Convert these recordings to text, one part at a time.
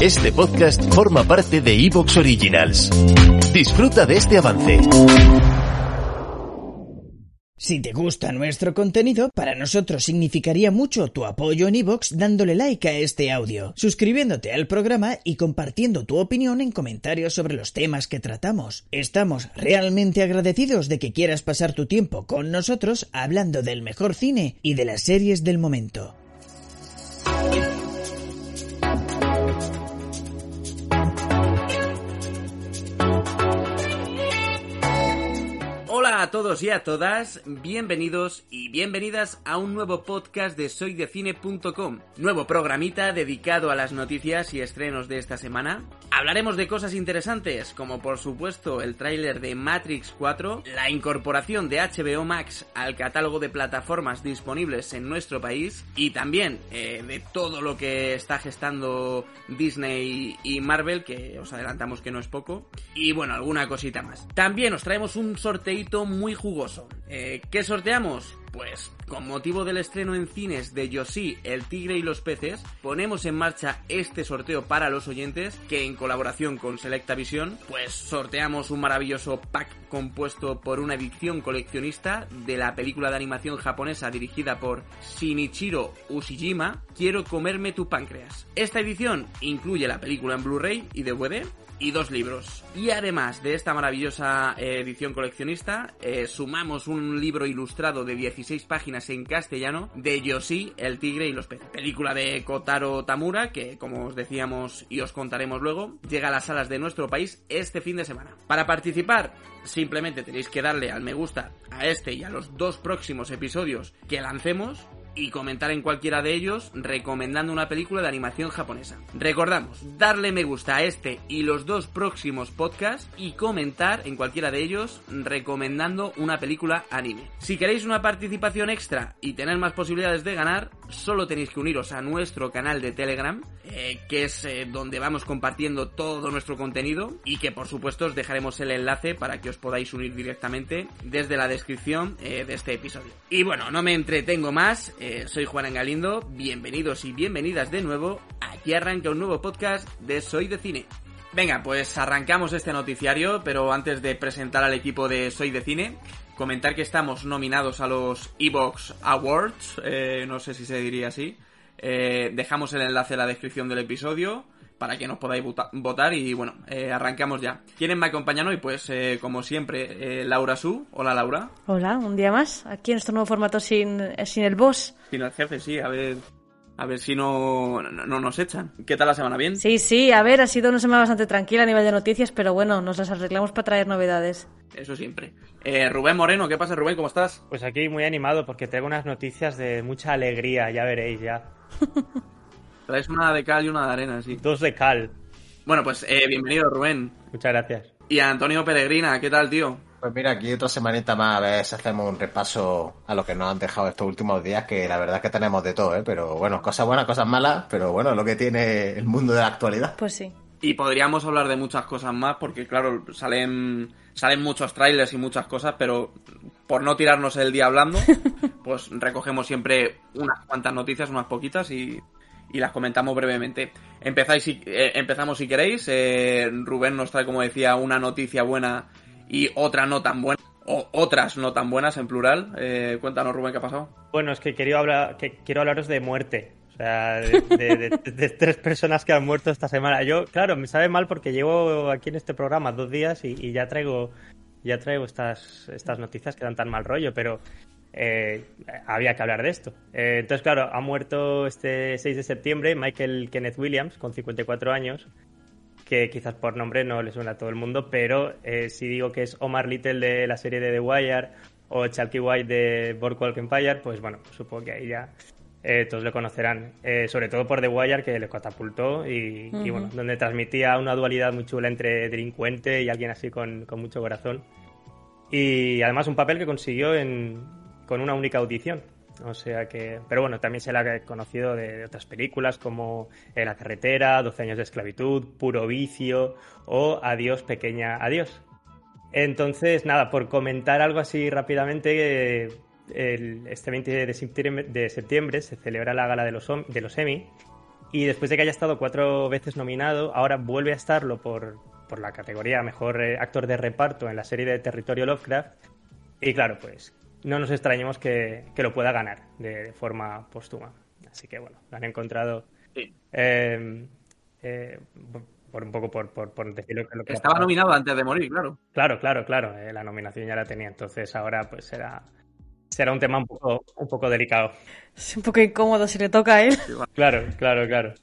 Este podcast forma parte de Evox Originals. Disfruta de este avance. Si te gusta nuestro contenido, para nosotros significaría mucho tu apoyo en iVoox dándole like a este audio, suscribiéndote al programa y compartiendo tu opinión en comentarios sobre los temas que tratamos. Estamos realmente agradecidos de que quieras pasar tu tiempo con nosotros hablando del mejor cine y de las series del momento. A todos y a todas, bienvenidos y bienvenidas a un nuevo podcast de soydecine.com, nuevo programita dedicado a las noticias y estrenos de esta semana. Hablaremos de cosas interesantes, como por supuesto el tráiler de Matrix 4, la incorporación de HBO Max al catálogo de plataformas disponibles en nuestro país y también eh, de todo lo que está gestando Disney y Marvel, que os adelantamos que no es poco, y bueno, alguna cosita más. También os traemos un sorteito jugoso. Eh, ¿Qué sorteamos? Pues con motivo del estreno en cines de Yoshi, el tigre y los peces, ponemos en marcha este sorteo para los oyentes que en colaboración con Selecta Visión, pues sorteamos un maravilloso pack compuesto por una edición coleccionista de la película de animación japonesa dirigida por Shinichiro Ushijima, Quiero comerme tu páncreas. Esta edición incluye la película en Blu-ray y DVD, y dos libros. Y además de esta maravillosa eh, edición coleccionista, eh, sumamos un libro ilustrado de 16 páginas en castellano de Yoshi, el tigre y los peces. Película de Kotaro Tamura, que como os decíamos y os contaremos luego, llega a las salas de nuestro país este fin de semana. Para participar, simplemente tenéis que darle al me gusta a este y a los dos próximos episodios que lancemos y comentar en cualquiera de ellos recomendando una película de animación japonesa. Recordamos, darle me gusta a este y los dos próximos podcasts y comentar en cualquiera de ellos recomendando una película anime. Si queréis una participación extra y tener más posibilidades de ganar, solo tenéis que uniros a nuestro canal de Telegram, eh, que es eh, donde vamos compartiendo todo nuestro contenido y que por supuesto os dejaremos el enlace para que os podáis unir directamente desde la descripción eh, de este episodio. Y bueno, no me entretengo más, soy Juan Engalindo, bienvenidos y bienvenidas de nuevo, aquí arranca un nuevo podcast de Soy de Cine. Venga, pues arrancamos este noticiario, pero antes de presentar al equipo de Soy de Cine, comentar que estamos nominados a los Evox Awards, eh, no sé si se diría así. Eh, dejamos el enlace en la descripción del episodio para que nos podáis votar y bueno, eh, arrancamos ya. ¿Quiénes me acompañan hoy? Pues como siempre, Laura Su. Hola Laura. Hola, un día más. Aquí en este nuevo formato sin, sin el boss. Sin el jefe, sí, a ver. A ver si no, no, nos echan. ¿Qué tal la semana? ¿Bien? Sí, sí, a ver, ha sido una semana bastante tranquila a nivel de noticias, pero bueno, nos las arreglamos para traer novedades. Eso siempre. Eh, Rubén Moreno, ¿qué pasa, Rubén? ¿Cómo estás? Pues aquí muy animado porque tengo unas noticias de mucha alegría, ya veréis, ya. Traes una de cal y una de arena, sí. Dos de cal. Bueno, pues eh, bienvenido, Rubén. Muchas gracias. Y Antonio Peregrina, ¿qué tal, tío? Pues mira, aquí otra semanita más a ver si hacemos un repaso a lo que nos han dejado estos últimos días, que la verdad es que tenemos de todo, ¿eh? Pero bueno, cosas buenas, cosas malas, pero bueno, lo que tiene el mundo de la actualidad. Pues sí. Y podríamos hablar de muchas cosas más, porque claro, salen, salen muchos trailers y muchas cosas, pero por no tirarnos el día hablando, pues recogemos siempre unas cuantas noticias, unas poquitas y, y las comentamos brevemente. Empezáis si, eh, empezamos si queréis. Eh, Rubén nos trae, como decía, una noticia buena y otra no tan buena. O otras no tan buenas en plural. Eh, cuéntanos, Rubén, ¿qué ha pasado? Bueno, es que quiero, hablar, quiero hablaros de muerte. O sea, de, tres personas que han muerto esta semana. Yo, claro, me sabe mal porque llevo aquí en este programa dos días y, ya traigo ya traigo estas, estas noticias que dan tan mal rollo, pero eh, había que hablar de esto. Eh, entonces, claro, ha muerto este 6 de septiembre Michael Kenneth Williams, con 54 años, que quizás por nombre no le suena a todo el mundo, pero eh, si digo que es Omar Little de la serie de The Wire o Chalky White de Boardwalk Empire, pues bueno, supongo que ahí ya eh, todos lo conocerán, eh, sobre todo por The Wire, que le catapultó y, y, bueno, donde transmitía una dualidad muy chula entre delincuente y alguien así con, con mucho corazón. Y además un papel que consiguió en, con una única audición. O sea que, pero bueno, también se la ha conocido de, otras películas como La carretera, 12 años de esclavitud, Puro vicio o Adiós pequeña adiós. Entonces, nada, por comentar algo así rápidamente, el, este 20 de septiembre, de septiembre, se celebra la gala de los, de los Emmy y después de que haya estado cuatro veces nominado, ahora vuelve a estarlo por, por la categoría Mejor eh, Actor de Reparto en la serie de Territorio Lovecraft. Y claro, pues no nos extrañemos que, que lo pueda ganar de, de, forma póstuma. Así que bueno, lo han encontrado. Sí. Eh, eh, por un poco por, por, por decirlo que lo que estaba nominado antes de morir, claro. Claro, claro, claro. Eh, la nominación ya la tenía, entonces ahora pues será será un tema un poco un poco delicado. Es un poco incómodo si le toca a él. Claro, claro, claro.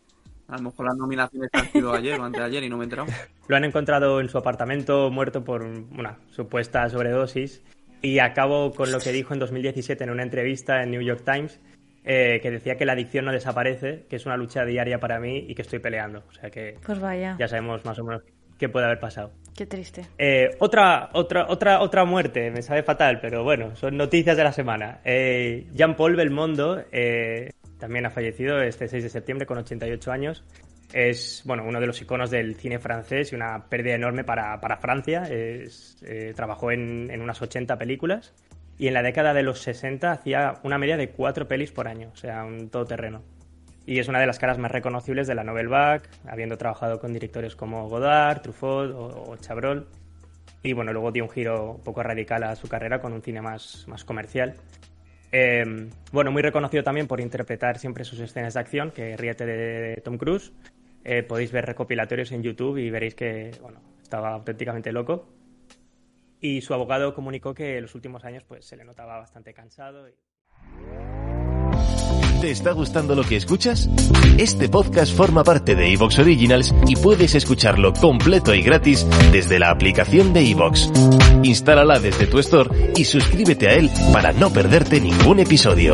A lo mejor las nominaciones han sido ayer o antes de ayer y no me he enterado. Lo han encontrado en su apartamento muerto por una supuesta sobredosis y acabo con lo que dijo en 2017 en una entrevista en New York Times eh, que decía que la adicción no desaparece, que es una lucha diaria para mí y que estoy peleando. O sea que pues vaya. ya sabemos más o menos qué puede haber pasado. Qué triste. Eh, otra, otra, otra, otra muerte, me sabe fatal, pero bueno, son noticias de la semana. Eh, Jean-Paul Belmondo eh, también ha fallecido este 6 de septiembre con 88 años. Es bueno, uno de los iconos del cine francés y una pérdida enorme para, para Francia. Eh, trabajó en, en unas 80 películas y en la década de los 60 hacía una media de cuatro pelis por año, o sea, un todoterreno. Y es una de las caras más reconocibles de la Nouvelle Vague, habiendo trabajado con directores como Godard, Truffaut o, o Chabrol. Y bueno, luego dio un giro un poco radical a su carrera con un cine más, más comercial. Eh, bueno, muy reconocido también por interpretar siempre sus escenas de acción, que ríete de, de Tom Cruise. Eh, podéis ver recopilatorios en YouTube y veréis que bueno, estaba auténticamente loco y su abogado comunicó que en los últimos años pues se le notaba bastante cansado. ¿Te está gustando lo que escuchas? Este podcast forma parte de Evox Originals y puedes escucharlo completo y gratis desde la aplicación de Evox. Instálala desde tu store y suscríbete a él para no perderte ningún episodio.